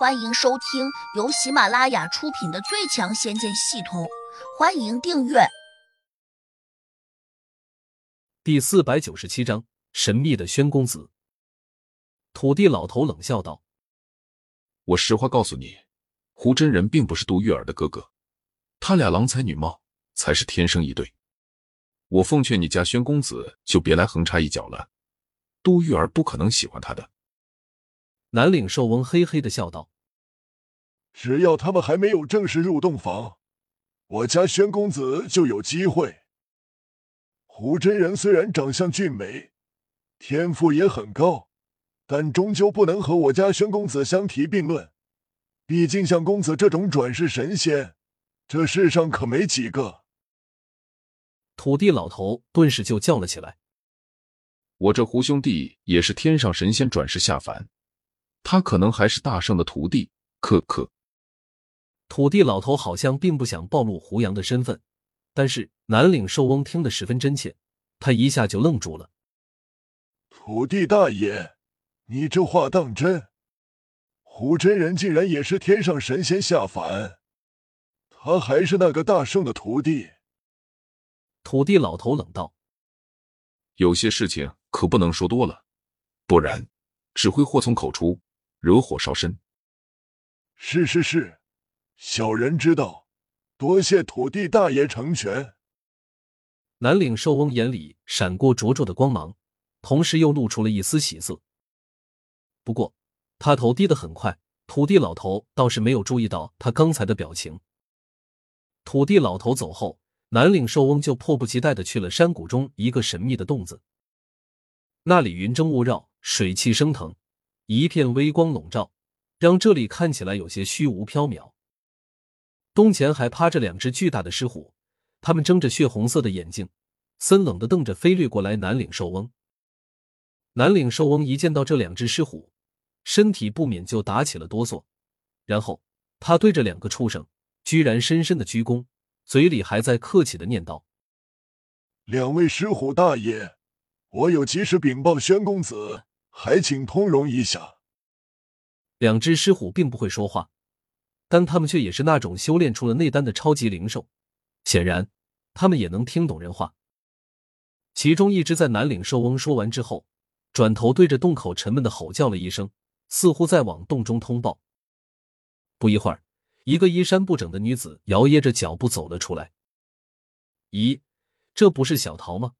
欢迎收听由喜马拉雅出品的《最强仙剑系统》，欢迎订阅。第四百九十七章：神秘的宣公子。土地老头冷笑道：“我实话告诉你，胡真人并不是杜玉儿的哥哥，他俩郎才女貌，才是天生一对。我奉劝你家宣公子就别来横插一脚了，杜玉儿不可能喜欢他的。”南岭寿翁嘿嘿的笑道：“只要他们还没有正式入洞房，我家宣公子就有机会。胡真人虽然长相俊美，天赋也很高，但终究不能和我家宣公子相提并论。毕竟像公子这种转世神仙，这世上可没几个。”土地老头顿时就叫了起来：“我这胡兄弟也是天上神仙转世下凡。”他可能还是大圣的徒弟，可可。土地老头好像并不想暴露胡杨的身份，但是南岭寿翁听得十分真切，他一下就愣住了。土地大爷，你这话当真？胡真人竟然也是天上神仙下凡，他还是那个大圣的徒弟？土地老头冷道：“有些事情可不能说多了，不然只会祸从口出。”惹火烧身，是是是，小人知道，多谢土地大爷成全。南岭寿翁眼里闪过灼灼的光芒，同时又露出了一丝喜色。不过他头低得很快，土地老头倒是没有注意到他刚才的表情。土地老头走后，南岭寿翁就迫不及待的去了山谷中一个神秘的洞子，那里云蒸雾绕，水汽升腾。一片微光笼罩，让这里看起来有些虚无缥缈。洞前还趴着两只巨大的狮虎，它们睁着血红色的眼睛，森冷的瞪着飞掠过来南岭兽翁。南岭兽翁一见到这两只狮虎，身体不免就打起了哆嗦，然后他对着两个畜生居然深深的鞠躬，嘴里还在客气的念叨：“两位狮虎大爷，我有急事禀报宣公子。”还请通融一下。两只狮虎并不会说话，但他们却也是那种修炼出了内丹的超级灵兽，显然他们也能听懂人话。其中一只在南岭兽翁说完之后，转头对着洞口沉闷的吼叫了一声，似乎在往洞中通报。不一会儿，一个衣衫不整的女子摇曳着脚步走了出来。咦，这不是小桃吗？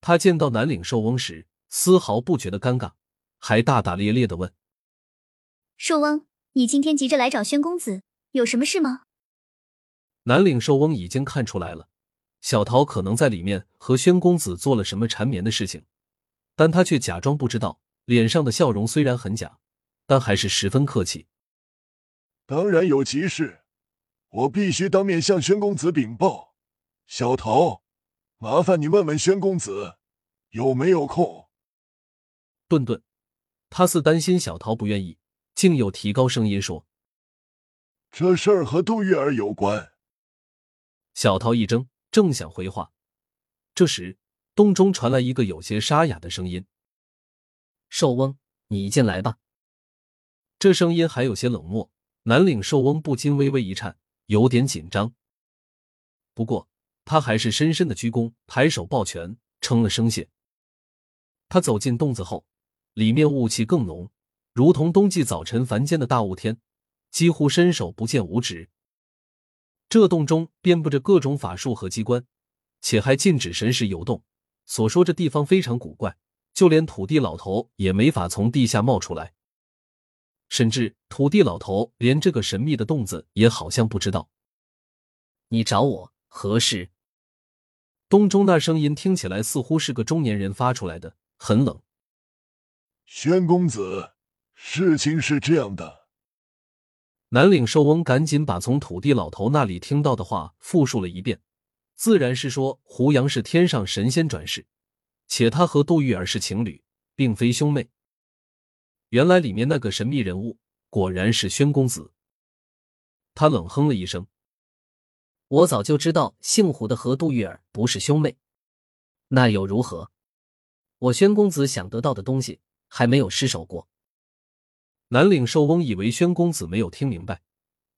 他见到南岭兽翁时。丝毫不觉得尴尬，还大大咧咧的问：“寿翁，你今天急着来找宣公子，有什么事吗？”南岭寿翁已经看出来了，小桃可能在里面和宣公子做了什么缠绵的事情，但他却假装不知道，脸上的笑容虽然很假，但还是十分客气。当然有急事，我必须当面向宣公子禀报。小桃，麻烦你问问宣公子，有没有空。顿顿，他似担心小桃不愿意，竟又提高声音说：“这事儿和杜玉儿有关。”小桃一怔，正想回话，这时洞中传来一个有些沙哑的声音：“寿翁，你进来吧。”这声音还有些冷漠，南岭寿翁不禁微微一颤，有点紧张。不过他还是深深的鞠躬，抬手抱拳，称了声谢。他走进洞子后。里面雾气更浓，如同冬季早晨凡间的大雾天，几乎伸手不见五指。这洞中遍布着各种法术和机关，且还禁止神识游动。所说这地方非常古怪，就连土地老头也没法从地下冒出来。甚至土地老头连这个神秘的洞子也好像不知道。你找我何事？洞中那声音听起来似乎是个中年人发出来的，很冷。宣公子，事情是这样的。南岭寿翁赶紧把从土地老头那里听到的话复述了一遍，自然是说胡杨是天上神仙转世，且他和杜玉儿是情侣，并非兄妹。原来里面那个神秘人物果然是宣公子。他冷哼了一声：“我早就知道姓胡的和杜玉儿不是兄妹，那又如何？我宣公子想得到的东西。”还没有失手过。南岭寿翁以为宣公子没有听明白，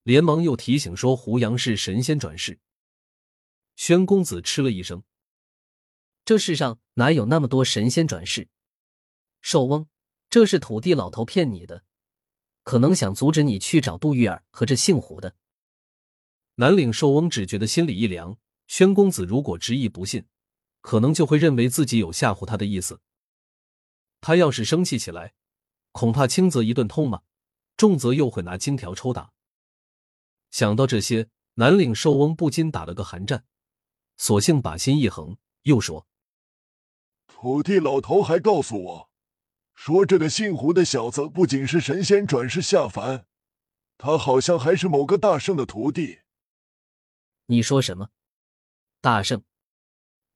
连忙又提醒说：“胡杨是神仙转世。”宣公子嗤了一声：“这世上哪有那么多神仙转世？寿翁，这是土地老头骗你的，可能想阻止你去找杜玉儿和这姓胡的。”南岭寿翁只觉得心里一凉。宣公子如果执意不信，可能就会认为自己有吓唬他的意思。他要是生气起来，恐怕轻则一顿痛骂，重则又会拿金条抽打。想到这些，南岭寿翁不禁打了个寒战。索性把心一横，又说：“土地老头还告诉我，说这个姓胡的小子不仅是神仙转世下凡，他好像还是某个大圣的徒弟。”你说什么？大圣？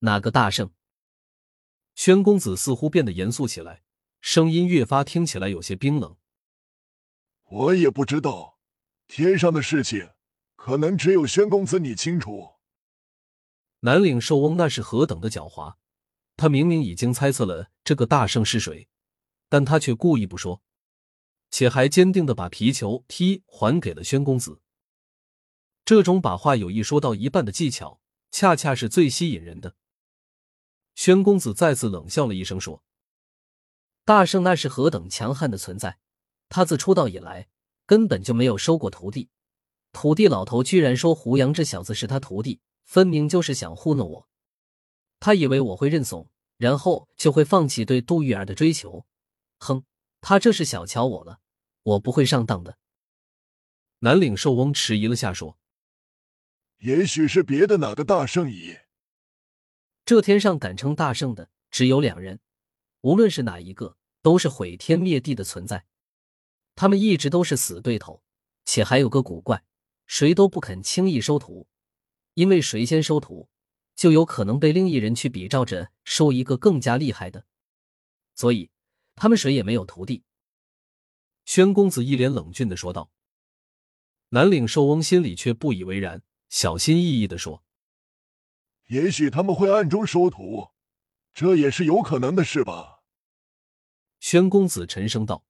哪个大圣？宣公子似乎变得严肃起来，声音越发听起来有些冰冷。我也不知道，天上的事情，可能只有宣公子你清楚。南岭寿翁那是何等的狡猾！他明明已经猜测了这个大圣是谁，但他却故意不说，且还坚定的把皮球踢还给了宣公子。这种把话有意说到一半的技巧，恰恰是最吸引人的。宣公子再次冷笑了一声，说：“大圣那是何等强悍的存在！他自出道以来，根本就没有收过徒弟。土地老头居然说胡杨这小子是他徒弟。”分明就是想糊弄我，他以为我会认怂，然后就会放弃对杜玉儿的追求。哼，他这是小瞧我了，我不会上当的。南岭寿翁迟疑了下，说：“也许是别的哪个大圣矣。这天上敢称大圣的只有两人，无论是哪一个，都是毁天灭地的存在。他们一直都是死对头，且还有个古怪，谁都不肯轻易收徒。”因为谁先收徒，就有可能被另一人去比照着收一个更加厉害的，所以他们谁也没有徒弟。宣公子一脸冷峻的说道。南岭寿翁心里却不以为然，小心翼翼的说：“也许他们会暗中收徒，这也是有可能的事吧。”宣公子沉声道：“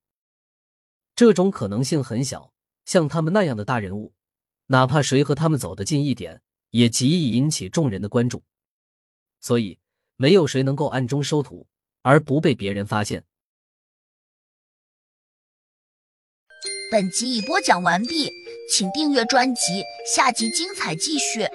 这种可能性很小，像他们那样的大人物，哪怕谁和他们走得近一点。”也极易引起众人的关注，所以没有谁能够暗中收徒而不被别人发现。本集已播讲完毕，请订阅专辑，下集精彩继续。